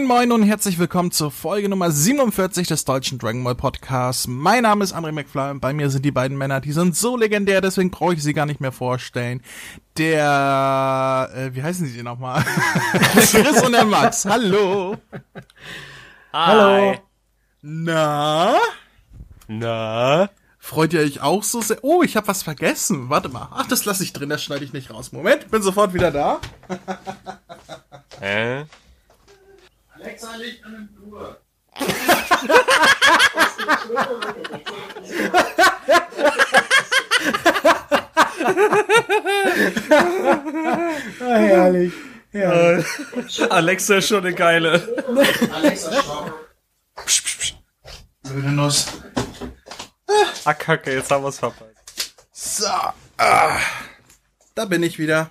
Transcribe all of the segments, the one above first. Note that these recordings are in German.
Moin moin und herzlich willkommen zur Folge Nummer 47 des deutschen Dragon Ball Podcasts. Mein Name ist André McFly und bei mir sind die beiden Männer, die sind so legendär, deswegen brauche ich sie gar nicht mehr vorstellen. Der, äh, wie heißen sie nochmal? Chris und der Max, hallo. Hallo. Na? Na? Freut ihr euch auch so sehr? Oh, ich habe was vergessen. Warte mal. Ach, das lasse ich drin, das schneide ich nicht raus. Moment, bin sofort wieder da. Hä? Alexa, Licht an den Flur. Ah, herrlich. Ja. Alexa ist schon eine geile. Alexa. Psch, psch, psch. Blöde Nuss. Ah, kacke, jetzt haben wir's verpasst. So. Ah, da bin ich wieder.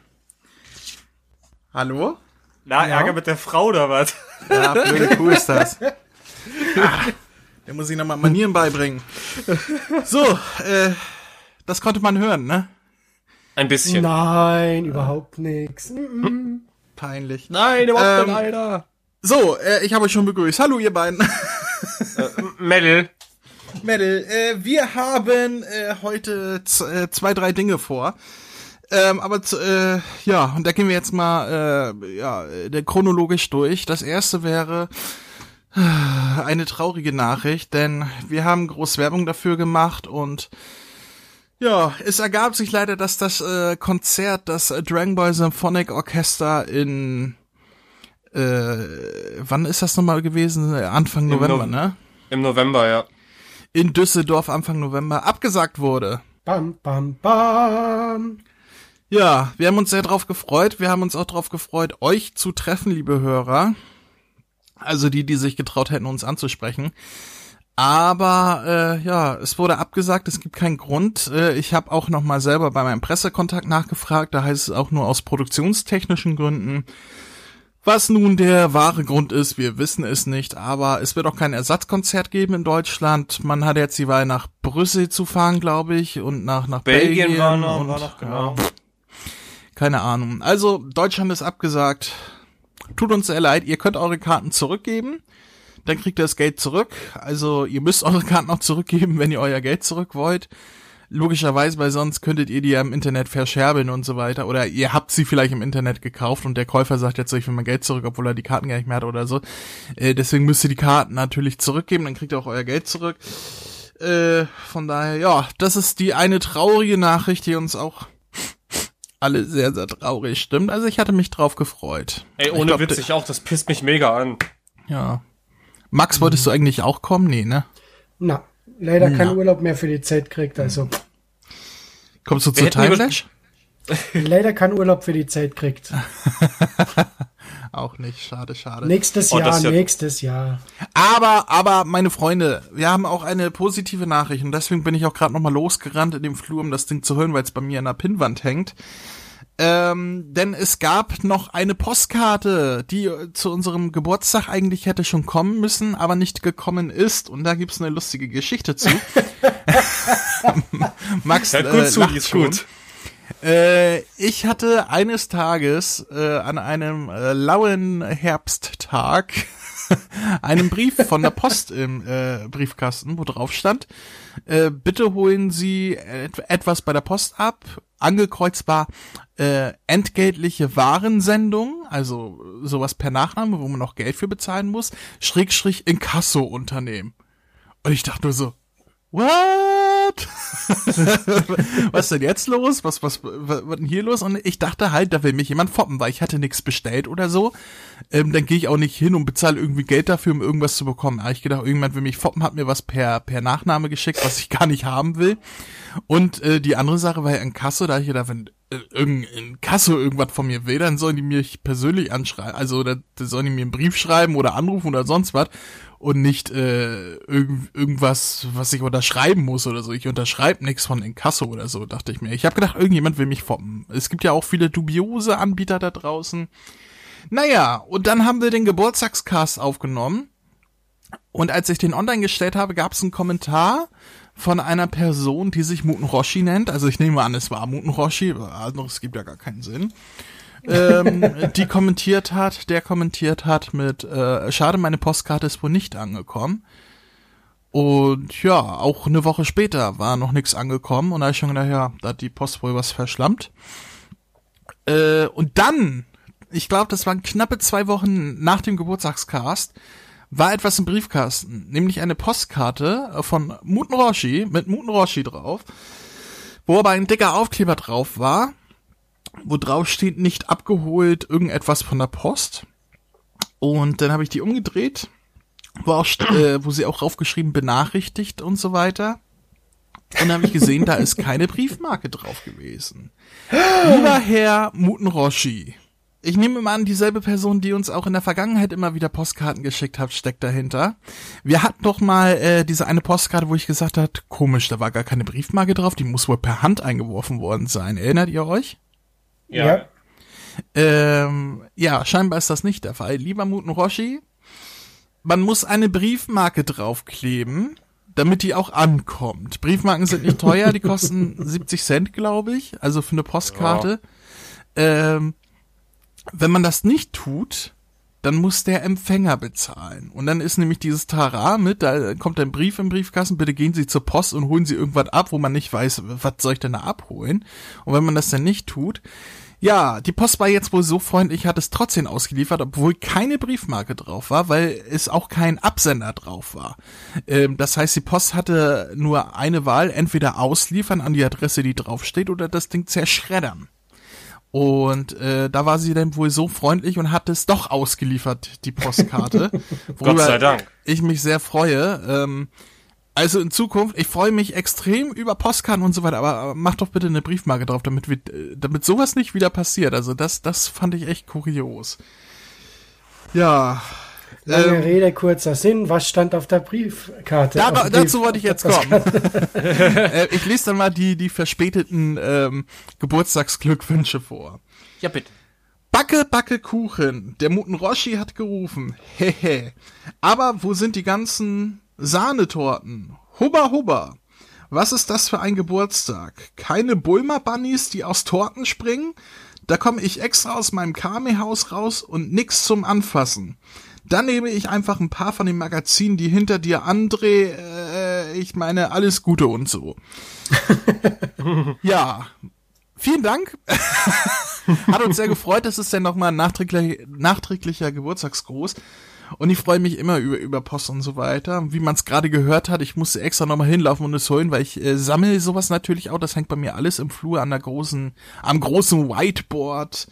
Hallo? Na, Ärger mit der Frau oder was? Ja, blöde Kuh ist das. Ah, der muss ich nochmal Manieren beibringen. So, äh, das konnte man hören, ne? Ein bisschen. Nein, überhaupt nix. Mhm. Peinlich. Nein, der Ähm, leider. So, äh, ich habe euch schon begrüßt. Hallo, ihr beiden. Mel. Mädel, äh, wir haben äh, heute z- äh, zwei, drei Dinge vor. Ähm, aber z- äh, ja, und da gehen wir jetzt mal äh, ja, der chronologisch durch. Das erste wäre äh, eine traurige Nachricht, denn wir haben groß Werbung dafür gemacht und ja, es ergab sich leider, dass das äh, Konzert, das äh, Dragon Ball Symphonic Orchester in äh, wann ist das nochmal gewesen? Anfang Im November, Nov- ne? Im November, ja. in Düsseldorf Anfang November abgesagt wurde. Bam, bam, bam. Ja, wir haben uns sehr drauf gefreut. Wir haben uns auch drauf gefreut, euch zu treffen, liebe Hörer. Also die, die sich getraut hätten, uns anzusprechen. Aber äh, ja, es wurde abgesagt, es gibt keinen Grund. Äh, ich habe auch noch mal selber bei meinem Pressekontakt nachgefragt, da heißt es auch nur aus produktionstechnischen Gründen. Was nun der wahre Grund ist, wir wissen es nicht, aber es wird auch kein Ersatzkonzert geben in Deutschland. Man hat jetzt die Wahl nach Brüssel zu fahren, glaube ich, und nach nach Belgien, Belgien war noch, und, war noch, genau. ja, keine Ahnung. Also Deutschland ist abgesagt. Tut uns sehr leid. Ihr könnt eure Karten zurückgeben. Dann kriegt ihr das Geld zurück. Also ihr müsst eure Karten auch zurückgeben, wenn ihr euer Geld zurück wollt. Logischerweise, weil sonst könntet ihr die ja im Internet verscherbeln und so weiter. Oder ihr habt sie vielleicht im Internet gekauft und der Käufer sagt jetzt ich will mein Geld zurück, obwohl er die Karten gar nicht mehr hat oder so. Äh, deswegen müsst ihr die Karten natürlich zurückgeben, dann kriegt ihr auch euer Geld zurück. Äh, von daher, ja, das ist die eine traurige Nachricht, die uns auch alle sehr, sehr traurig stimmt. Also ich hatte mich drauf gefreut. Ey, Ich ohne glaub, Witz, ich auch, das pisst mich mega an. Ja. Max, wolltest du eigentlich auch kommen? Nee, ne? Na, leider kein Urlaub mehr für die Zeit kriegt, also. Kommst du Wir zu Timelash? leider kein Urlaub für die Zeit kriegt. Auch nicht, schade, schade. Nächstes Oh, Jahr, ja- nächstes Jahr. Aber, aber, meine Freunde, wir haben auch eine positive Nachricht und deswegen bin ich auch gerade nochmal losgerannt in dem Flur, um das Ding zu hören, weil es bei mir an der Pinnwand hängt. Ähm, denn es gab noch eine Postkarte, die äh, zu unserem Geburtstag eigentlich hätte schon kommen müssen, aber nicht gekommen ist. Und da gibt's eine lustige Geschichte zu. Max, Ja, gut äh, zu, lacht die ist schon. gut. Äh, ich hatte eines Tages äh, an einem äh, lauen Herbsttag einen Brief von der Post im äh, Briefkasten, wo drauf stand, äh, bitte holen Sie et etwas bei der Post ab. Angekreuzt war äh, entgeltliche Warensendung, also sowas per Nachname, wo man noch Geld für bezahlen muss, Schrägstrich Inkasso-Unternehmen. Und ich dachte nur so, what? was ist denn jetzt los? Was, was, was, was denn hier los? Und ich dachte halt, da will mich jemand foppen, weil ich hatte nichts bestellt oder so. Ähm, dann gehe ich auch nicht hin und bezahle irgendwie Geld dafür, um irgendwas zu bekommen. Aber ich gedacht, irgendjemand will mich foppen, hat mir was per, per Nachname geschickt, was ich gar nicht haben will. Und äh, die andere Sache war ja in Kasso, da ich gedacht, wenn irgendein Kasso irgendwas von mir will, dann sollen die mich persönlich anschreiben. Also da, da sollen die mir einen Brief schreiben oder anrufen oder sonst was und nicht äh, irgend, irgendwas, was ich unterschreiben muss oder so. Ich unterschreibe nichts von Inkasso oder so, dachte ich mir. Ich habe gedacht, irgendjemand will mich foppen. Es gibt ja auch viele dubiose Anbieter da draußen. Naja, und dann haben wir den Geburtstagscast aufgenommen. Und als ich den online gestellt habe, gab es einen Kommentar von einer Person, die sich Muten Roshi nennt. Also ich nehme an, es war Muten Roshi, anderes gibt ja gar keinen Sinn. ähm, die kommentiert hat, der kommentiert hat mit, äh, schade, meine Postkarte ist wohl nicht angekommen. Und ja, auch eine Woche später war noch nichts angekommen und da ich schon gedacht, ja, da hat die Post wohl was verschlammt. Äh, und dann, ich glaube, das waren knappe zwei Wochen nach dem Geburtstagscast, war etwas im Briefkasten, nämlich eine Postkarte von Muten Roshi mit Muten Roshi drauf, wo aber ein dicker Aufkleber drauf war, wo drauf steht, nicht abgeholt, irgendetwas von der Post. Und dann habe ich die umgedreht wo, auch, äh, wo sie auch draufgeschrieben benachrichtigt und so weiter. Und dann habe ich gesehen, da ist keine Briefmarke drauf gewesen. Lieber Herr Mutenroshi, ich nehme mal an, dieselbe Person, die uns auch in der Vergangenheit immer wieder Postkarten geschickt hat, steckt dahinter. Wir hatten doch mal äh, diese eine Postkarte, wo ich gesagt hat, komisch, da war gar keine Briefmarke drauf, die muss wohl per Hand eingeworfen worden sein. Erinnert ihr euch? Ja. Ja. Ähm, ja, scheinbar ist das nicht der Fall. Lieber Mutenroshi, man muss eine Briefmarke draufkleben, damit die auch ankommt. Briefmarken sind nicht teuer, die kosten 70 Cent, glaube ich, also für eine Postkarte. Ähm, wenn man das nicht tut, dann muss der Empfänger bezahlen. Und dann ist nämlich dieses Tara mit, da kommt ein Brief im Briefkasten, bitte gehen Sie zur Post und holen Sie irgendwas ab, wo man nicht weiß, was soll ich denn da abholen? Und wenn man das dann nicht tut, ja, die Post war jetzt wohl so freundlich, hat es trotzdem ausgeliefert, obwohl keine Briefmarke drauf war, weil es auch kein Absender drauf war. Ähm, das heißt, die Post hatte nur eine Wahl, entweder ausliefern an die Adresse, die draufsteht, oder das Ding zerschreddern. Und äh, da war sie dann wohl so freundlich und hat es doch ausgeliefert, die Postkarte. Gott sei Dank. Ich mich sehr freue. Ähm, also in Zukunft, ich freue mich extrem über Postkarten und so weiter, aber mach doch bitte eine Briefmarke drauf, damit wir, äh, damit sowas nicht wieder passiert. Also das, das fand ich echt kurios. Ja. Lange ähm, Rede, kurzer Sinn. Was stand auf der Briefkarte? Da, Auf dazu Brief- wollte ich jetzt kommen. äh, ich lese dann mal die, die verspäteten ähm, Geburtstagsglückwünsche vor. Ja, bitte. Backe, backe Kuchen. Der Muten Roshi hat gerufen. Hehe. Aber wo sind die ganzen Sahnetorten? Hubba, hubba. Was ist das für ein Geburtstag? Keine Bulmer Bunnies, die aus Torten springen? Da komme ich extra aus meinem Kame-Haus raus und nix zum Anfassen. Dann nehme ich einfach ein paar von den Magazinen, die hinter dir André, äh, ich meine, alles Gute und so. ja. Vielen Dank. Hat uns sehr gefreut. Das ist dann nochmal ein nachträglicher, nachträglicher Geburtstagsgruß. Und ich freue mich immer über, über Post und so weiter. Wie man es gerade gehört hat, ich musste extra nochmal hinlaufen und es holen, weil ich äh, sammle sowas natürlich auch. Das hängt bei mir alles im Flur an der großen, am großen Whiteboard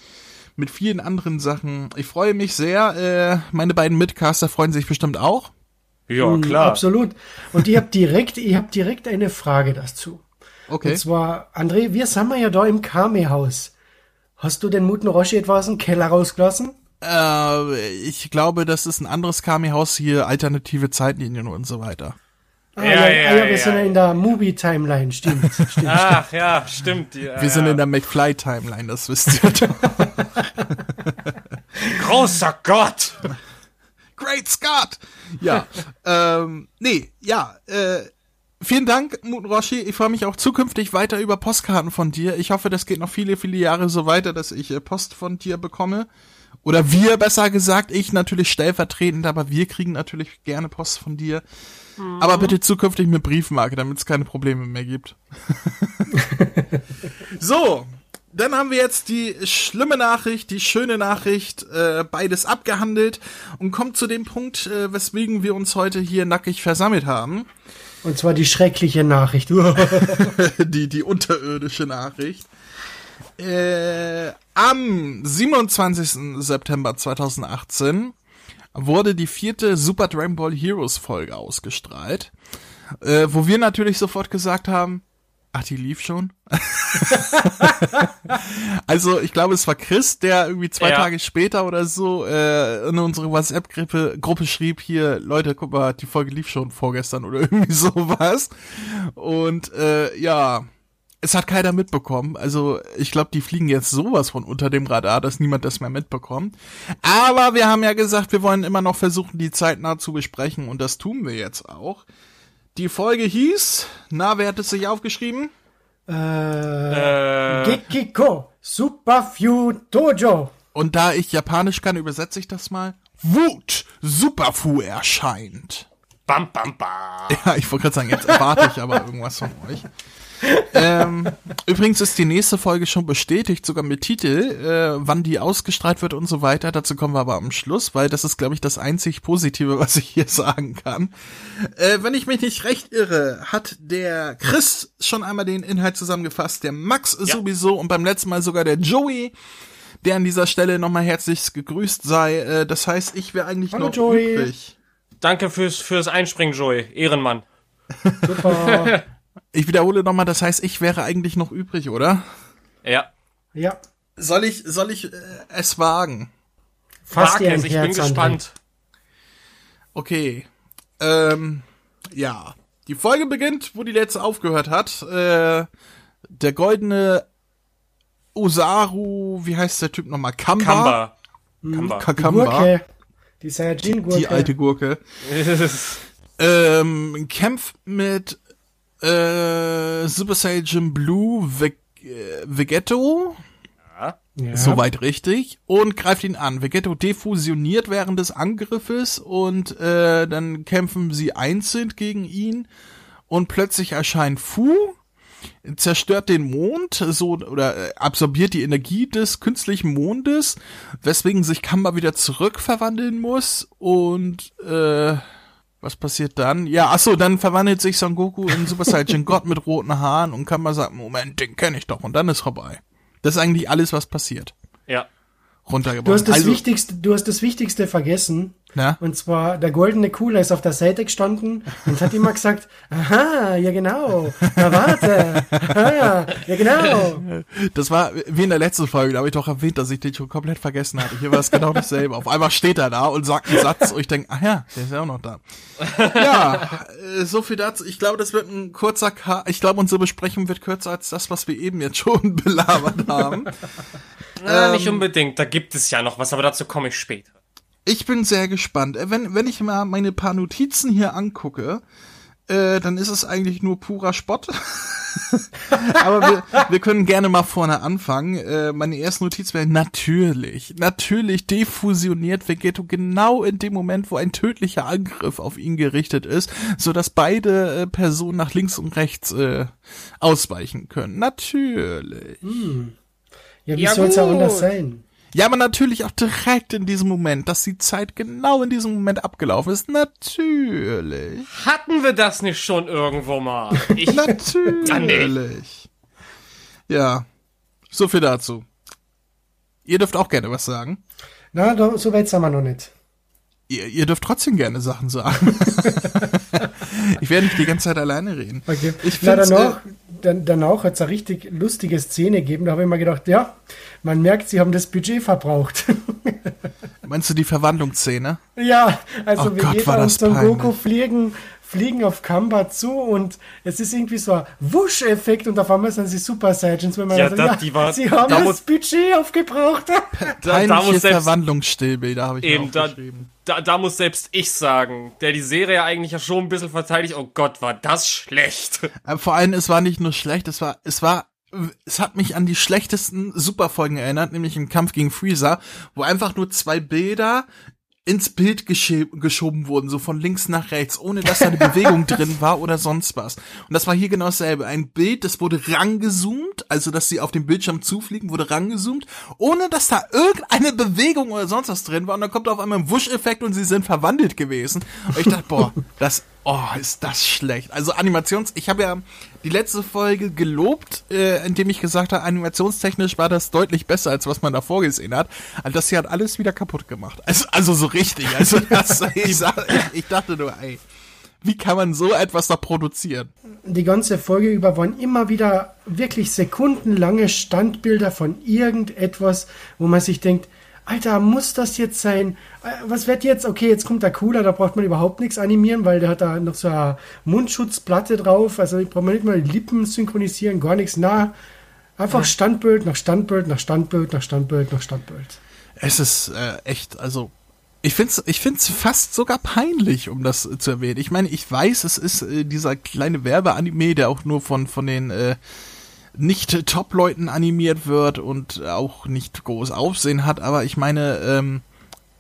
mit vielen anderen Sachen. Ich freue mich sehr. Äh, meine beiden Mitcaster freuen sich bestimmt auch. Ja, Mm, klar. Absolut. Und ich habe direkt, ich habe direkt eine Frage dazu. Okay. Und zwar, André, wir sind ja da im Kame-Haus. Hast du den Muten Roshi etwa aus dem Keller rausgelassen? Äh, ich glaube, das ist ein anderes Kami-Haus hier, alternative Zeitlinien und so weiter. Ah, Ja, ja, ja, ja, wir ja. sind ja in der Movie-Timeline, stimmt. stimmt. Ach ja, stimmt. Ja, Wir sind in der McFly-Timeline, das wisst ihr doch. Großer Gott! Great Scott! Ja, ähm, nee, ja, äh, vielen Dank, Muten Roshi. Ich freue mich auch zukünftig weiter über Postkarten von dir. Ich hoffe, das geht noch viele, viele Jahre so weiter, dass ich äh, Post von dir bekomme. Oder wir, besser gesagt, ich natürlich stellvertretend, aber wir kriegen natürlich gerne Post von dir. Aber bitte zukünftig mit Briefmarke, damit es keine Probleme mehr gibt. so, dann haben wir jetzt die schlimme Nachricht, die schöne Nachricht, äh, beides abgehandelt und kommen zu dem Punkt, äh, weswegen wir uns heute hier nackig versammelt haben. Und zwar die schreckliche Nachricht. die, die unterirdische Nachricht. Äh, am 27. September 2018 wurde die vierte Super Dragon Ball Heroes Folge ausgestrahlt, äh, wo wir natürlich sofort gesagt haben, ach, die lief schon. also ich glaube, es war Chris, der irgendwie zwei Ja. Tage später oder so äh, in unsere WhatsApp-Gruppe Gruppe schrieb hier, Leute, guck mal, die Folge lief schon vorgestern oder irgendwie sowas. Und äh, ja, es hat keiner mitbekommen. Also ich glaube, die fliegen jetzt sowas von unter dem Radar, dass niemand das mehr mitbekommt. Aber wir haben ja gesagt, wir wollen immer noch versuchen, die zeitnah zu besprechen und das tun wir jetzt auch. Die Folge hieß, na, wer hat es sich aufgeschrieben? äh, Äh, Gekiko Superfew Dojo. Und da ich Japanisch kann, übersetze ich das mal. Wut Superfu erscheint. Bam, bam, bam. Ja, ich wollte gerade sagen, jetzt erwarte ich aber irgendwas von euch. ähm, übrigens ist die nächste Folge schon bestätigt, sogar mit Titel, äh, wann die ausgestrahlt wird und so weiter. Dazu kommen wir aber am Schluss, weil das ist, glaube ich, das einzig Positive, was ich hier sagen kann. Äh, wenn ich mich nicht recht irre, hat der Chris schon einmal den Inhalt zusammengefasst, der Max sowieso und beim letzten Mal sogar der Joey, der an dieser Stelle nochmal herzlich gegrüßt sei. Äh, das heißt, ich wäre eigentlich Hallo, noch Joey. übrig. Danke fürs, fürs Einspringen, Joey. Ehrenmann. Super. Ich wiederhole nochmal, das heißt, ich wäre eigentlich noch übrig, oder? Ja. ja, Soll ich, soll ich äh, es wagen? fast es, ich bin Herz, André. gespannt. Okay. Ähm, ja. Die Folge beginnt, wo die letzte aufgehört hat. Äh, der goldene Osaru, wie heißt der Typ nochmal? Kamba? Kamba. Kamba. Kakamba. Gurke. Die Saiyajin-Gurke. Die alte Gurke. Ähm, kämpft mit äh, Super Saiyan Blue Ve äh, Vegetto. Ja. Soweit richtig. Und greift ihn an. Vegetto defusioniert während des Angriffes und äh, dann kämpfen sie einzeln gegen ihn. Und plötzlich erscheint Fu, zerstört den Mond, so oder äh, absorbiert die Energie des künstlichen Mondes, weswegen sich Kamba wieder zurückverwandeln muss. Und äh, was passiert dann? Ja, ach so, dann verwandelt sich Son Goku in Super Saiyan Gott mit roten Haaren und Kamba sagt, Moment, den kenne ich doch. Und dann ist vorbei. Das ist eigentlich alles, was passiert. Ja. Runtergebrochen. Du hast das also, Wichtigste, du hast das Wichtigste vergessen. Na? Und zwar, der goldene Cooler ist auf der Seite gestanden und hat immer gesagt, aha, ja genau, na warte, aha, ja genau. Das war wie in der letzten Folge, da habe ich doch erwähnt, dass ich den schon komplett vergessen hatte. Hier war es genau dasselbe. Auf einmal steht er da und sagt einen Satz und ich denke, ach ja, der ist ja auch noch da. Ja, äh, so viel dazu. Ich glaube, das wird ein kurzer Ka Ich glaube, unsere Besprechung wird kürzer als das, was wir eben jetzt schon belabert haben. Na, Ähm. nicht unbedingt. Da gibt es ja noch was, aber dazu komme ich später. Ich bin sehr gespannt. Äh, Wenn, wenn ich mal meine paar Notizen hier angucke, äh, dann ist es eigentlich nur purer Spott. Aber wir, wir können gerne mal vorne anfangen. Äh, meine erste Notiz wäre natürlich, natürlich defusioniert Vegetto genau in dem Moment, wo ein tödlicher Angriff auf ihn gerichtet ist, so dass beide äh, Personen nach links und rechts äh, ausweichen können. Natürlich. Ja, wie Ja, soll's ja gut. anders sein? Ja, aber natürlich auch direkt in diesem Moment, dass die Zeit genau in diesem Moment abgelaufen ist. Natürlich. Hatten wir das nicht schon irgendwo mal? Ich, Natürlich. Ja. So viel dazu. Ihr dürft auch gerne was sagen. Na, so weit sind wir noch nicht. Ihr, ihr dürft trotzdem gerne Sachen sagen. ich werde nicht die ganze Zeit alleine reden. Okay. Ich Na, find's, danach, dann, danach hat es eine richtig lustige Szene gegeben. Da habe ich mir gedacht, ja, man merkt, sie haben das Budget verbraucht. Meinst du die Verwandlungsszene? ja, also Oh Gott, war Vegeta und Son Goku fliegen, fliegen auf Kamba zu und es ist irgendwie so ein Wusch-Effekt und auf einmal sind sie Super Saiyajins. Wenn man Ja, sagt, das- die war- sie haben da das muss- Budget aufgebraucht. da, da muss selbst, Verwandlungsstillbilder habe ich eben, mir da, aufgeschrieben. da, da muss selbst ich sagen, der die Serie eigentlich ja schon ein bisschen verteidigt. Oh Gott, war das schlecht. Aber vor allem, es war nicht nur schlecht, es war, es war, es hat mich an die schlechtesten Superfolgen erinnert, nämlich im Kampf gegen Freezer, wo einfach nur zwei Bilder ins Bild geschoben wurden, so von links nach rechts, ohne dass da eine Bewegung drin war oder sonst was. Und das war hier genau dasselbe. Ein Bild, das wurde rangezoomt, also dass sie auf dem Bildschirm zufliegen, wurde rangezoomt, ohne dass da irgendeine Bewegung oder sonst was drin war. Und dann kommt auf einmal ein Wusch-Effekt und sie sind verwandelt gewesen. Und ich dachte, boah, das, oh, ist das schlecht. Also Animations, ich habe ja die letzte Folge gelobt, äh, indem ich gesagt habe, animationstechnisch war das deutlich besser, als was man davor gesehen hat. Also das hier hat alles wieder kaputt gemacht. Also, also so richtig. Also das, ich, sag, ich, ich dachte nur, ey, wie kann man so etwas da produzieren? Die ganze Folge über waren immer wieder wirklich sekundenlange Standbilder von irgendetwas, wo man sich denkt, Alter, muss das jetzt sein? Äh, Was wird jetzt? Okay, jetzt kommt der Cooler, da braucht man überhaupt nichts animieren, weil der hat da noch so eine Mundschutzplatte drauf. Also braucht man nicht mal die Lippen synchronisieren, gar nichts. Na, einfach Standbild nach Standbild nach Standbild nach Standbild nach Standbild. Es ist äh, echt, also ich find's, ich find's fast sogar peinlich, um das äh, zu erwähnen. Ich meine, ich weiß, es ist äh, dieser kleine Werbeanime, der auch nur von von den äh, nicht Top-Leuten animiert wird und auch nicht groß Aufsehen hat, aber ich meine, ähm,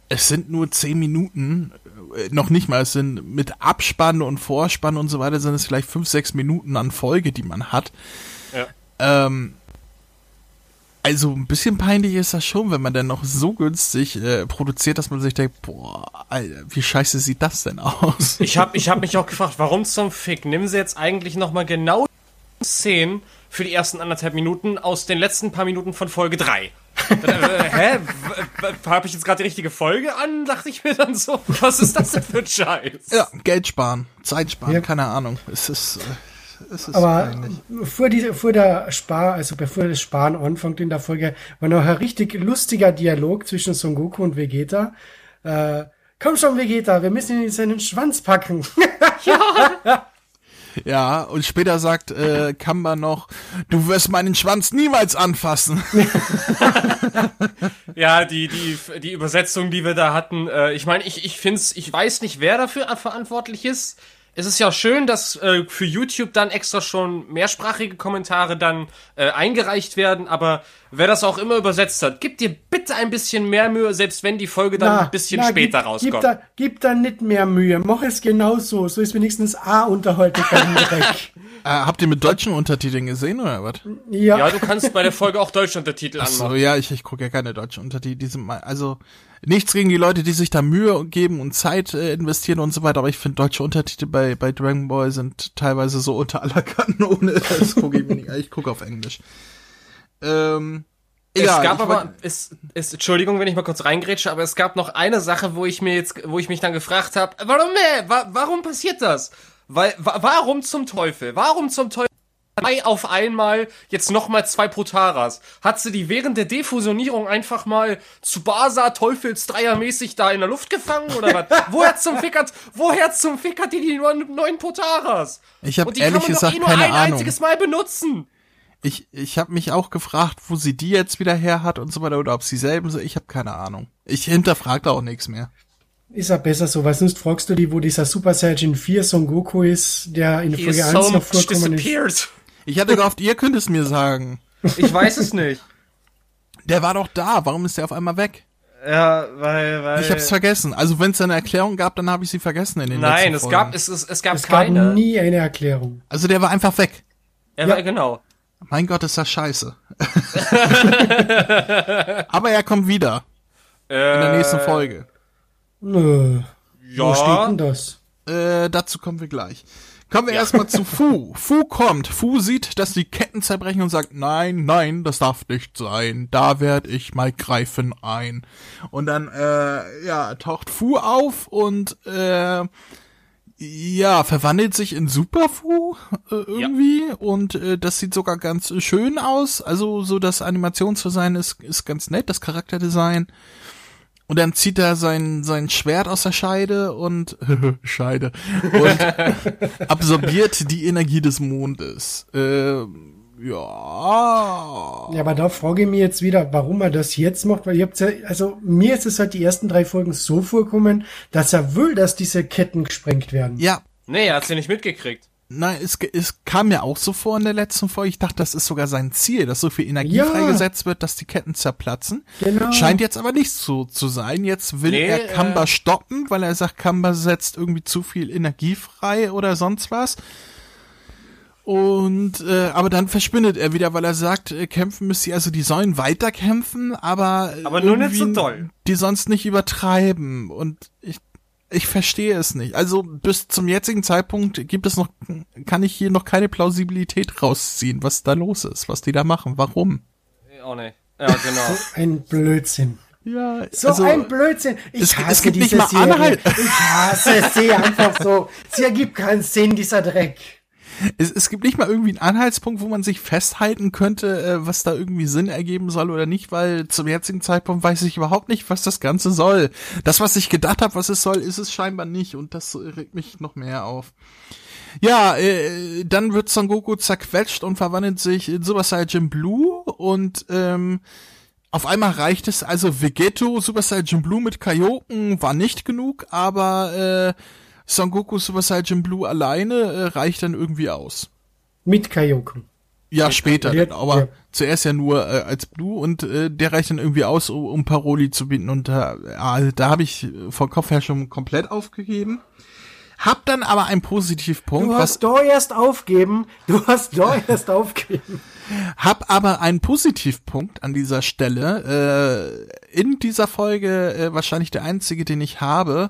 es sind nur zehn Minuten, äh, noch nicht mal, es sind mit Abspann und Vorspann und so weiter, sind es vielleicht fünf, sechs Minuten an Folge, die man hat. Ja. Ähm, also ein bisschen peinlich ist das schon, wenn man dann noch so günstig äh, produziert, dass man sich denkt, boah, Alter, wie scheiße sieht das denn aus? Ich habe ich hab mich auch gefragt, warum zum Fick nehmen sie jetzt eigentlich nochmal genau die Szenen für die ersten anderthalb Minuten aus den letzten paar Minuten von Folge 3? äh, hä? Habe ich jetzt gerade die richtige Folge an? Dachte ich mir dann so. Was ist das denn für ein Scheiß? Ja, Geld sparen, Zeit sparen, Ja. keine Ahnung. Es ist, äh, es ist Aber vor, die, vor der Spar, also bevor das Sparen anfängt in der Folge, war noch ein richtig lustiger Dialog zwischen Son Goku und Vegeta. Äh, komm schon, Vegeta, wir müssen ihn in seinen Schwanz packen. Ja, und später sagt äh, Kamba noch, du wirst meinen Schwanz niemals anfassen. Ja, die, die, die Übersetzung, die wir da hatten, äh, ich meine, ich, ich find's, ich weiß nicht, wer dafür verantwortlich ist. Es ist ja schön, dass äh, für YouTube dann extra schon mehrsprachige Kommentare dann äh, eingereicht werden, aber wer das auch immer übersetzt hat, gib dir bitte ein bisschen mehr Mühe, selbst wenn die Folge dann ein bisschen na, später gib, rauskommt. Gib da, gib da nicht mehr Mühe. Mach es genauso. So ist wenigstens A beim Dreck. äh, habt ihr mit deutschen Untertiteln gesehen oder was? Ja. ja, du kannst bei der Folge auch Deutschuntertitel So, anmachen. ja, ich, ich gucke ja keine deutschen Untertitel. Die sind mal, also nichts gegen die Leute, die sich da Mühe geben und Zeit äh, investieren und so weiter, aber ich finde deutsche Untertitel bei, bei Dragon Ball sind teilweise so unter aller Kanone. Das gucke ich mir nicht. Ich gucke auf Englisch. Ähm, egal, es gab aber, es, es, Entschuldigung, wenn ich mal kurz reingrätsche, aber es gab noch eine Sache, wo ich mir jetzt, wo ich mich dann gefragt habe, warum, äh, wa, warum passiert das? Weil, wa, warum zum Teufel? Warum zum Teufel? Zwei auf einmal, jetzt nochmal zwei Protaras. Hat sie die während der Defusionierung einfach mal Tsubasa Teufelsdreiermäßig da in der Luft gefangen oder was? woher zum Fick hat, woher zum Fick hat die die neuen, Protaras? Ich hab Und die ehrlich kann man gesagt doch eh nur keine ein Ahnung. einziges Mal benutzen. Ich, ich habe mich auch gefragt, wo sie die jetzt wieder her hat und so weiter oder ob sie selben sind. Ich habe keine Ahnung. Ich hinterfrag da auch nichts mehr. Ist ja besser so, weil sonst fragst du die, wo dieser Super Saiyan 4 Son Goku ist, der in Folge is 1 so noch vorkommen ist. Ich hatte gehofft, ihr könnt es mir sagen. Ich weiß es nicht. Der war doch da. Warum ist der auf einmal weg? Ja, weil, weil. Ich hab's vergessen. Also wenn es eine Erklärung gab, dann habe ich sie vergessen in den Nein, letzten es Folgen. gab, es, es, es gab Es gab keine. nie eine Erklärung. Also der war einfach weg. er war, genau. Mein Gott, ist das scheiße. Aber er kommt wieder in der nächsten Folge. Nö. Wo steht Ja. denn das? Äh, dazu kommen wir gleich. Kommen wir erstmal zu Fu. Fu kommt. Fu sieht, dass die Ketten zerbrechen und sagt, nein, nein, das darf nicht sein. Da werd ich mal greifen ein. Und dann, äh, ja, taucht Fu auf und, äh, ja, verwandelt sich in Super Fu äh, irgendwie und äh, das sieht sogar ganz schön aus. Also so das Animationsdesign ist ist ganz nett, das Charakterdesign. Und dann zieht er sein, sein Schwert aus der Scheide und Scheide und absorbiert die Energie des Mondes. Äh, ja. Ja, aber da frage ich mich jetzt wieder, warum er das jetzt macht, weil ihr habt ja, also mir ist es halt die ersten drei Folgen so vorkommen, dass er will, dass diese Ketten gesprengt werden. Ja. Nee, er hat's ja nicht mitgekriegt. Nein, es, es kam mir auch so vor in der letzten Folge. Ich dachte, das ist sogar sein Ziel, dass so viel Energie Ja. freigesetzt wird, dass die Ketten zerplatzen. Genau. Scheint jetzt aber nicht so zu sein. Jetzt will Nee, er Kamba äh, stoppen, weil er sagt, Kamba setzt irgendwie zu viel Energie frei oder sonst was. Und äh, aber dann verschwindet er wieder, weil er sagt, äh, kämpfen müsste sie, also die sollen weiter kämpfen, aber äh, Aber nur nicht so doll. Die sonst nicht übertreiben und ich ich verstehe es nicht. Also bis zum jetzigen Zeitpunkt gibt es noch kann ich hier noch keine Plausibilität rausziehen, was da los ist, was die da machen, warum? Oh nee. Ja, genau. Ein Blödsinn. Ja, So also, ein Blödsinn. Ich es- hasse es gibt nicht diese mal Serie. Anhalt. Ich hasse sie einfach so. Sie ergibt keinen Sinn, dieser Dreck. Es, es gibt nicht mal irgendwie einen Anhaltspunkt, wo man sich festhalten könnte, äh, was da irgendwie Sinn ergeben soll oder nicht, weil zum jetzigen Zeitpunkt weiß ich überhaupt nicht, was das Ganze soll. Das, was ich gedacht habe, was es soll, ist es scheinbar nicht und das regt mich noch mehr auf. Ja, äh, dann wird Son Goku zerquetscht und verwandelt sich in Super Saiyan Blue und ähm, auf einmal reicht es, also Vegeto Super Saiyan Blue mit Kaioken war nicht genug, aber äh, Son Goku Super Saiyan Blue alleine äh, reicht dann irgendwie aus. Mit Kaioken. Ja, später, Der- aber der- zuerst ja nur äh, als Blue und äh, der reicht dann irgendwie aus, um, um Paroli zu bieten und da, äh, da habe ich äh, vom Kopf her schon komplett aufgegeben. Hab dann aber einen Positivpunkt, Du was hast da erst aufgeben. Du hast da erst aufgeben. Hab aber einen Positivpunkt an dieser Stelle. Äh, in dieser Folge äh, wahrscheinlich der einzige, den ich habe,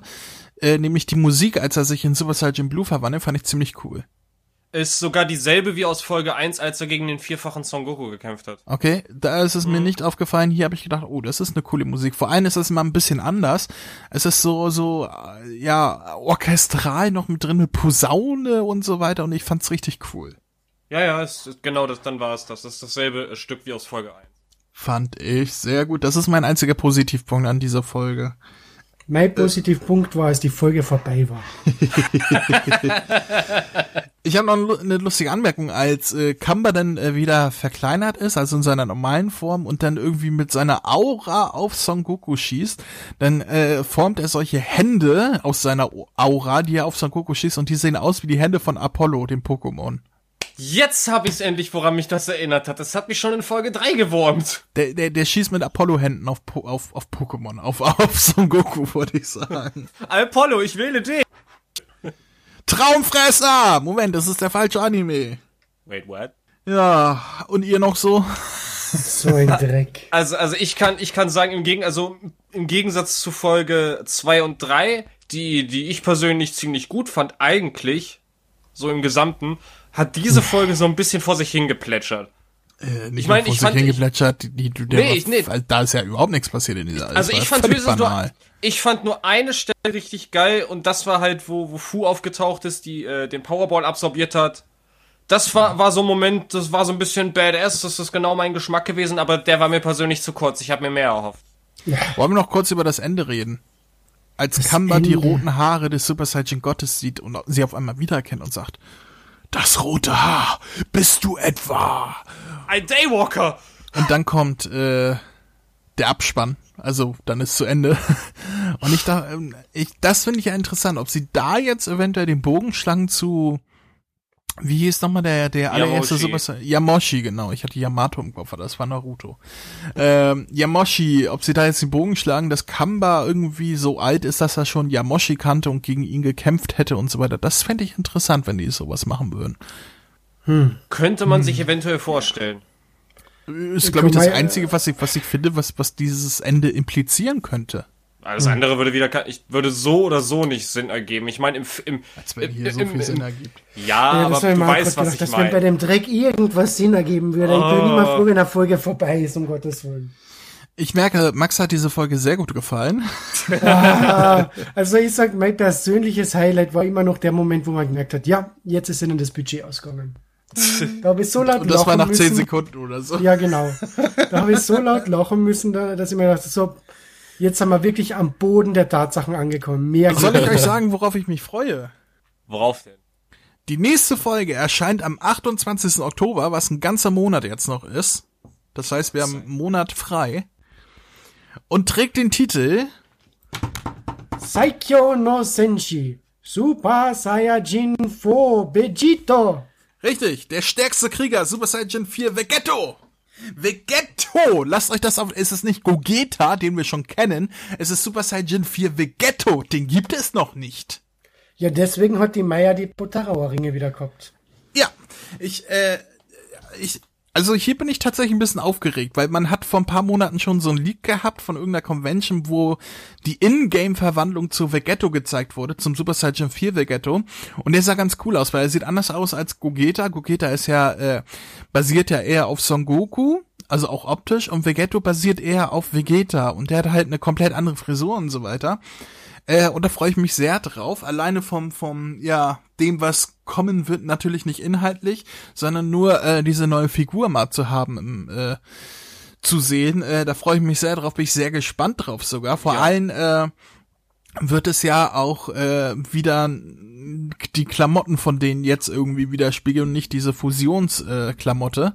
äh, nämlich die Musik, als er sich in Super Saiyan Blue verwandelt, fand ich ziemlich cool. Ist sogar dieselbe wie aus Folge 1, als er gegen den vierfachen Son Goku gekämpft hat. Okay, da ist es mir nicht aufgefallen. Hier habe ich gedacht, oh, das ist eine coole Musik. Vor allem ist das immer ein bisschen anders. Es ist so, so, äh, ja, orchestral noch mit drin, mit Posaune und so weiter und ich fand's richtig cool. Ja, ja, ist, ist genau das, dann war es das. Das ist dasselbe Stück wie aus Folge 1. Fand ich sehr gut. Das ist mein einziger Positivpunkt an dieser Folge. Mein Positivpunkt war, als die Folge vorbei war. Ich habe noch eine lustige Anmerkung, als äh, Kamba dann äh, wieder verkleinert ist, also in seiner normalen Form und dann irgendwie mit seiner Aura auf Son Goku schießt, dann äh, formt er solche Hände aus seiner Aura, die er auf Son Goku schießt und die sehen aus wie die Hände von Apollo, dem Pokémon. Jetzt habe ich's endlich, woran mich das erinnert hat. Das hat mich schon in Folge 3 gewurmt. Der, der, der schießt mit Apollo-Händen auf, Po- auf, auf Pokémon, auf, auf Son Goku, würde ich sagen. Apollo, ich wähle dich. Traumfresser! Moment, das ist der falsche Anime. Wait, what? Ja, und ihr noch so? So ein Dreck. Also, also ich kann, ich kann sagen, im, Gegen, also im Gegensatz zu Folge 2 und 3, die, die ich persönlich ziemlich gut fand, eigentlich, so im Gesamten, hat diese Folge so ein bisschen vor sich hingeplätschert. Äh, nicht Ich mein, nur vor ich fand- hingeplätschert, die, die, der Nee, war- ich- nee. weil Da ist ja überhaupt nichts passiert in dieser. Also das ich fand höchstens nur, ich fand nur eine Stelle richtig geil und das war halt, wo, wo Fu aufgetaucht ist, die äh, den Powerball absorbiert hat. Das war, war so ein Moment, das war so ein bisschen badass, das ist genau mein Geschmack gewesen, aber der war mir persönlich zu kurz. Ich habe mir mehr erhofft. Wollen wir noch kurz über das Ende reden? Als Kamba die Ende. roten Haare des Super Saiyan Gottes sieht und sie auf einmal wiedererkennt und sagt, das rote Haar, bist du etwa? Ein Daywalker! Und dann kommt äh, der Abspann. Also dann ist zu Ende. Und ich da, ähm, ich, das finde ich ja interessant, ob sie da jetzt eventuell den Bogen schlagen zu, wie hieß nochmal der, der allererste Yamoshi. Super Saiyan? Yamoshi, genau. Ich hatte Yamato im Kopf, aber das war Naruto. Ähm, Yamoshi, ob sie da jetzt den Bogen schlagen, dass Kamba irgendwie so alt ist, dass er schon Yamoshi kannte und gegen ihn gekämpft hätte und so weiter. Das fände ich interessant, wenn die sowas machen würden. Könnte man sich eventuell vorstellen. Ist, glaube ich, das Einzige, was ich, was ich finde, was, was dieses Ende implizieren könnte. Alles andere würde wieder, ich würde so oder so nicht Sinn ergeben. Ich meine, im, im, Als wenn im, hier so im, viel im, Sinn ergibt. Ja, Ja, aber du weißt, was gedacht, ich dass wenn bei meine. dem Dreck irgendwas Sinn ergeben würde. Ich bin Oh. immer froh, wenn eine Folge vorbei ist, um Gottes Willen. Ich merke, Max hat diese Folge sehr gut gefallen. Ah, also ich sag, mein persönliches Highlight war immer noch der Moment, wo man gemerkt hat, ja, jetzt ist ihnen das Budget ausgegangen. Da habe ich so laut Und das war nach zehn müssen. Sekunden oder so. Ja, genau. Da habe ich so laut lachen müssen, da- dass ich mir dachte, so, jetzt sind wir wirklich am Boden der Tatsachen angekommen. Mehr Soll ich euch sagen, worauf ich mich freue? Worauf denn? Die nächste Folge erscheint am 28. Oktober, was ein ganzer Monat jetzt noch ist. Das heißt, wir haben einen Monat frei. Und trägt den Titel Saikyo no Senshi. Super Saiyajin 4 Vegito. Richtig, der stärkste Krieger, Super Saiyan 4, Vegetto! Vegetto! Lasst euch das auf, es ist nicht Gogeta, den wir schon kennen, es ist Super Saiyan 4 Vegetto, den gibt es noch nicht. Ja, deswegen hat die Maya die Potarauer Ringe wieder gehabt. Ja, ich, äh, ich, also hier bin ich tatsächlich ein bisschen aufgeregt, weil man hat vor ein paar Monaten schon so ein Leak gehabt von irgendeiner Convention, wo die In-Game-Verwandlung zu Vegetto gezeigt wurde, zum Super Saiyan 4 Vegetto. Und der sah ganz cool aus, weil er sieht anders aus als Gogeta. Gogeta ist ja, äh, basiert ja eher auf Son Goku, also auch optisch, und Vegetto basiert eher auf Vegeta und der hat halt eine komplett andere Frisur und so weiter. Äh, und da freue ich mich sehr drauf. Alleine vom, vom, ja, dem, was kommen wird, natürlich nicht inhaltlich, sondern nur äh, diese neue Figur mal zu haben, im, äh, zu sehen. Äh, da freue ich mich sehr drauf, bin ich sehr gespannt drauf sogar. Vor Ja. allem äh, wird es ja auch äh, wieder die Klamotten von denen jetzt irgendwie widerspiegeln und nicht diese Fusionsklamotte. Äh, Klamotte.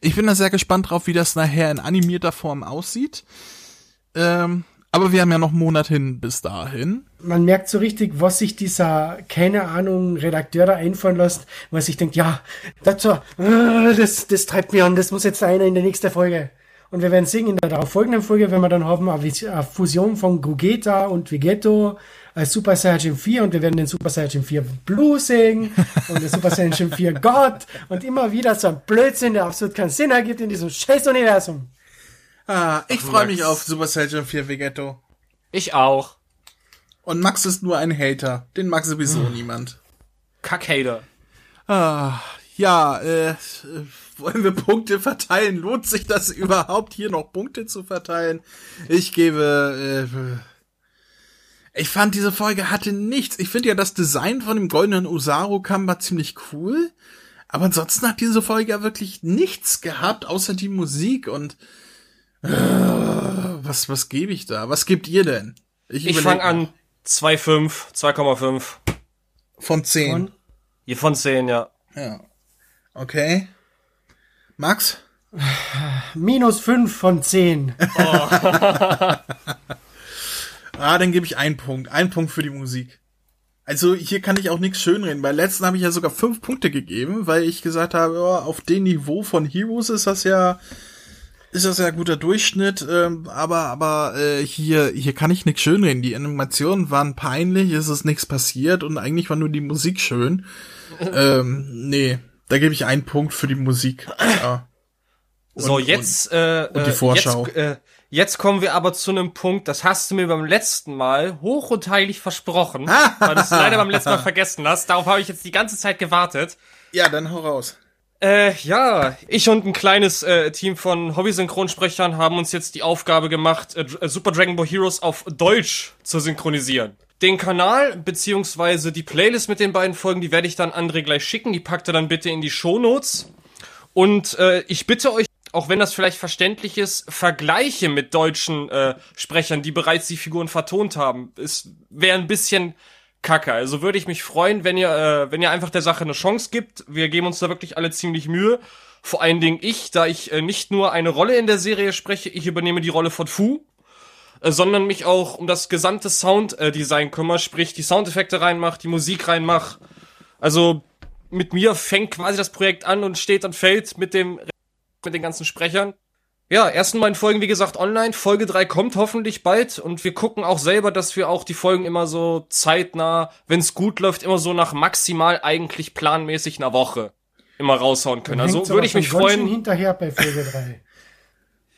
ich bin da sehr gespannt drauf, wie das nachher in animierter Form aussieht. Ähm, aber wir haben ja noch einen Monat hin bis dahin. man merkt so richtig, was sich dieser, keine Ahnung, Redakteur da einfallen lässt, was sich denkt, ja, so, äh, das, das treibt mich an, das muss jetzt einer in der nächsten Folge. Und wir werden sehen in der darauf folgenden Folge, wenn wir dann haben eine Fusion von Gogeta und Vegeto als Super Saiyajin 4 und wir werden den Super Saiyajin 4 Blue singen und den Super Saiyajin 4 God und immer wieder so ein Blödsinn, der absolut keinen Sinn ergibt in diesem scheiß Universum. Ah, ich freue mich auf Super Saiyajin 4 Vegetto. Ich auch. Und Max ist nur ein Hater. Den mag sowieso hm. niemand. Kackhater. Ah, ja, äh, wollen wir Punkte verteilen? Lohnt sich das überhaupt, hier noch Punkte zu verteilen? Ich gebe, äh, ich fand diese Folge hatte nichts. Ich finde ja das Design von dem goldenen Osaru Kamba ziemlich cool. Aber ansonsten hat diese Folge ja wirklich nichts gehabt, außer die Musik und was, was gebe ich da? Was gebt ihr denn? Ich, ich fange an 2,5, 2,5. Von 10. Von? Von 10, ja. Ja. Okay. Max? Minus 5 von 10. Oh. ah, dann gebe ich einen Punkt. Ein Punkt für die Musik. Also hier kann ich auch nichts schönreden. Bei letzten habe ich ja sogar fünf Punkte gegeben, weil ich gesagt habe, oh, auf dem Niveau von Heroes ist das ja ist das ja ein guter Durchschnitt, ähm, aber aber äh, hier hier kann ich nichts schönreden. Die Animationen waren peinlich, es ist nichts passiert und eigentlich war nur die Musik schön. ähm, nee, da gebe ich einen Punkt für die Musik. Ja. Und, so, jetzt, und, äh, und die Vorschau. Jetzt, äh, jetzt kommen wir aber zu einem Punkt, das hast du mir beim letzten Mal hoch und heilig versprochen, weil du es leider beim letzten Mal vergessen hast. Darauf habe ich jetzt die ganze Zeit gewartet. Ja, dann hau raus. Äh, ja, ich und ein kleines äh, Team von Hobby-Synchronsprechern haben uns jetzt die Aufgabe gemacht, äh, Super Dragon Ball Heroes auf Deutsch zu synchronisieren. Den Kanal beziehungsweise die Playlist mit den beiden Folgen, die werde ich dann André gleich schicken. Die packt er dann bitte in die Shownotes. Und äh, ich bitte euch, auch wenn das vielleicht verständlich ist, Vergleiche mit deutschen äh, Sprechern, die bereits die Figuren vertont haben. Es wäre ein bisschen kacke. Also würde ich mich freuen, wenn ihr, äh, wenn ihr einfach der Sache eine Chance gibt. Wir geben uns da wirklich alle ziemlich Mühe. Vor allen Dingen ich, da ich äh, nicht nur eine Rolle in der Serie spreche, ich übernehme die Rolle von Fu. Äh, sondern mich auch um das gesamte Sounddesign äh, kümmere, sprich die Soundeffekte reinmach, die Musik reinmach. Also mit mir fängt quasi das Projekt an und steht und fällt mit dem mit den ganzen Sprechern. Ja, ersten beiden Folgen, wie gesagt, online. Folge 3 kommt hoffentlich bald und wir gucken auch selber, dass wir auch die Folgen immer so zeitnah, wenn es gut läuft, immer so nach maximal eigentlich planmäßig einer Woche immer raushauen können. Also würde ich mich freuen. hinterher bei Folge 3.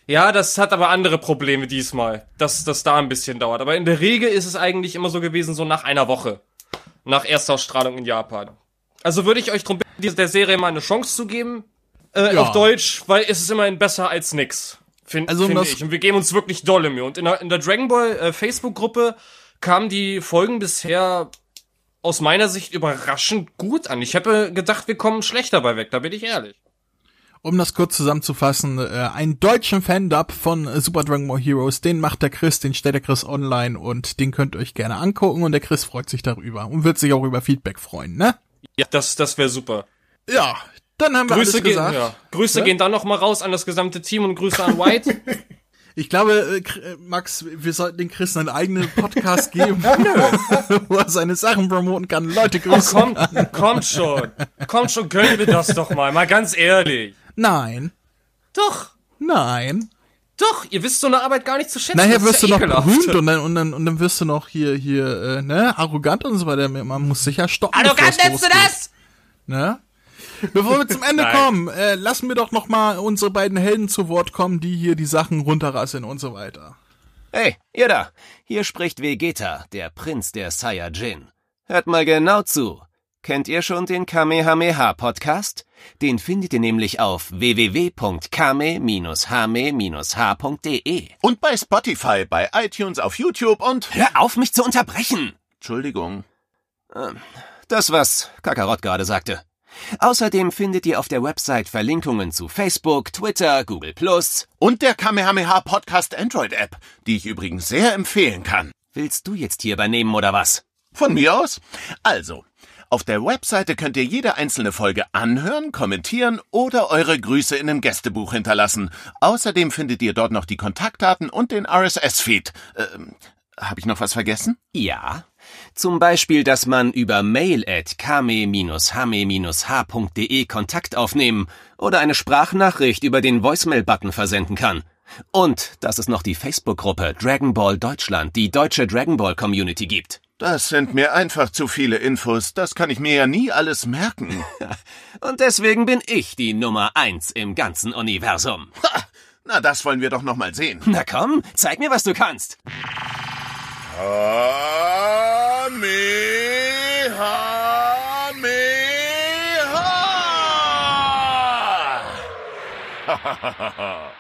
Ja, das hat aber andere Probleme diesmal, dass das da ein bisschen dauert. Aber in der Regel ist es eigentlich immer so gewesen, so nach einer Woche. Nach Erstausstrahlung in Japan. Also würde ich euch darum bitten, der Serie mal eine Chance zu geben. Äh, ja. Auf Deutsch, weil es ist immerhin besser als nix. Find, also finde ich. Und wir geben uns wirklich dolle Mühe. Und in der, in der Dragon Ball äh, Facebook-Gruppe kamen die Folgen bisher aus meiner Sicht überraschend gut an. Ich hätte gedacht, wir kommen schlecht dabei weg, da bin ich ehrlich um das kurz zusammenzufassen, äh, einen deutschen Fan-Dub von Super Dragon Ball Heroes, den macht der Chris, den stellt der Chris online und den könnt ihr euch gerne angucken und der Chris freut sich darüber und wird sich auch über Feedback freuen, ne? Ja, das, das wäre super. Ja, dann haben wir Grüße alles gesagt. Gehen, ja. Grüße ja? gehen dann noch mal raus an das gesamte Team und Grüße an White. Ich glaube, äh, äh, Max, wir sollten den Chris einen eigenen Podcast geben, wo er seine Sachen promoten kann. Leute, grüßen. Oh, kommt, kommt schon. Kommt schon, gönnen wir das doch mal. Mal ganz ehrlich. Nein. Doch. Nein. Doch, ihr wisst so eine Arbeit gar nicht zu schätzen. Nachher wirst ja du noch berühmt und dann, und dann, und dann wirst du noch hier, hier, äh, ne, arrogant und so weiter. Man muss sicher stoppen. Arrogant nennst du das? Ne? Bevor wir zum Ende kommen, äh, lassen wir doch noch mal unsere beiden Helden zu Wort kommen, die hier die Sachen runterrasseln und so weiter. Hey, ihr da! Hier spricht Vegeta, der Prinz der Saiyajin. Hört mal genau zu. Kennt ihr schon den Kamehameha-Podcast? Den findet ihr nämlich auf www.kame-hame-h.de. Und bei Spotify, bei iTunes, auf YouTube und... Hör auf, mich zu unterbrechen! Entschuldigung. Ähm, das, was Kakarott gerade sagte. Außerdem findet ihr auf der Website Verlinkungen zu Facebook, Twitter, Google Plus und der Kamehameha Podcast Android App, die ich übrigens sehr empfehlen kann. Willst du jetzt hier übernehmen oder was? Von mir aus? Also, auf der Webseite könnt ihr jede einzelne Folge anhören, kommentieren oder eure Grüße in einem Gästebuch hinterlassen. Außerdem findet ihr dort noch die Kontaktdaten und den RSS-Feed. Ähm, habe ich noch was vergessen? Ja. Zum Beispiel, dass man über mail at kame-hame-h.de Kontakt aufnehmen oder eine Sprachnachricht über den Voicemail-Button versenden kann. Und dass es noch die Facebook-Gruppe Dragon Ball Deutschland, die deutsche Dragon Ball Community gibt. Das sind mir einfach zu viele Infos. Das kann ich mir ja nie alles merken. Und deswegen bin ich die Nummer eins im ganzen Universum. Ha! Na, das wollen wir doch noch mal sehen. Na komm, zeig mir, was du kannst. Kamehameha!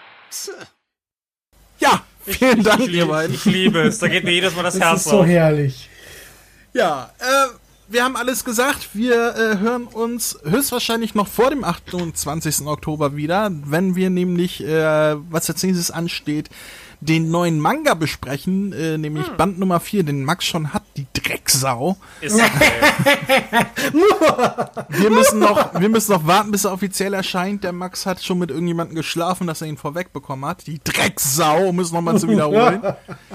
Ja, vielen Dank, ich, ihr beiden. Ich liebe es. Da geht mir jedes Mal das, Das Herz ist so auf. herrlich. Ja, äh, wir haben alles gesagt. Wir äh, hören uns höchstwahrscheinlich noch vor dem 28. Oktober wieder, wenn wir nämlich, äh, was als nächstes ansteht, den neuen Manga besprechen, äh, nämlich Band Nummer 4, den Max schon hat, die Drecksau. Ist. Wir müssen noch, wir müssen noch warten, bis er offiziell erscheint. Der Max hat schon mit irgendjemandem geschlafen, dass er ihn vorwegbekommen hat. Die Drecksau, um es nochmal zu wiederholen.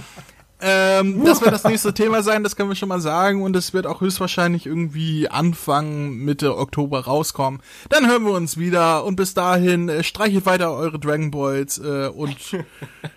ähm, das wird das nächste Thema sein, das können wir schon mal sagen. Und es wird auch höchstwahrscheinlich irgendwie Anfang, Mitte Oktober rauskommen. Dann hören wir uns wieder. Und bis dahin, äh, streichelt weiter eure Dragon Balls äh, und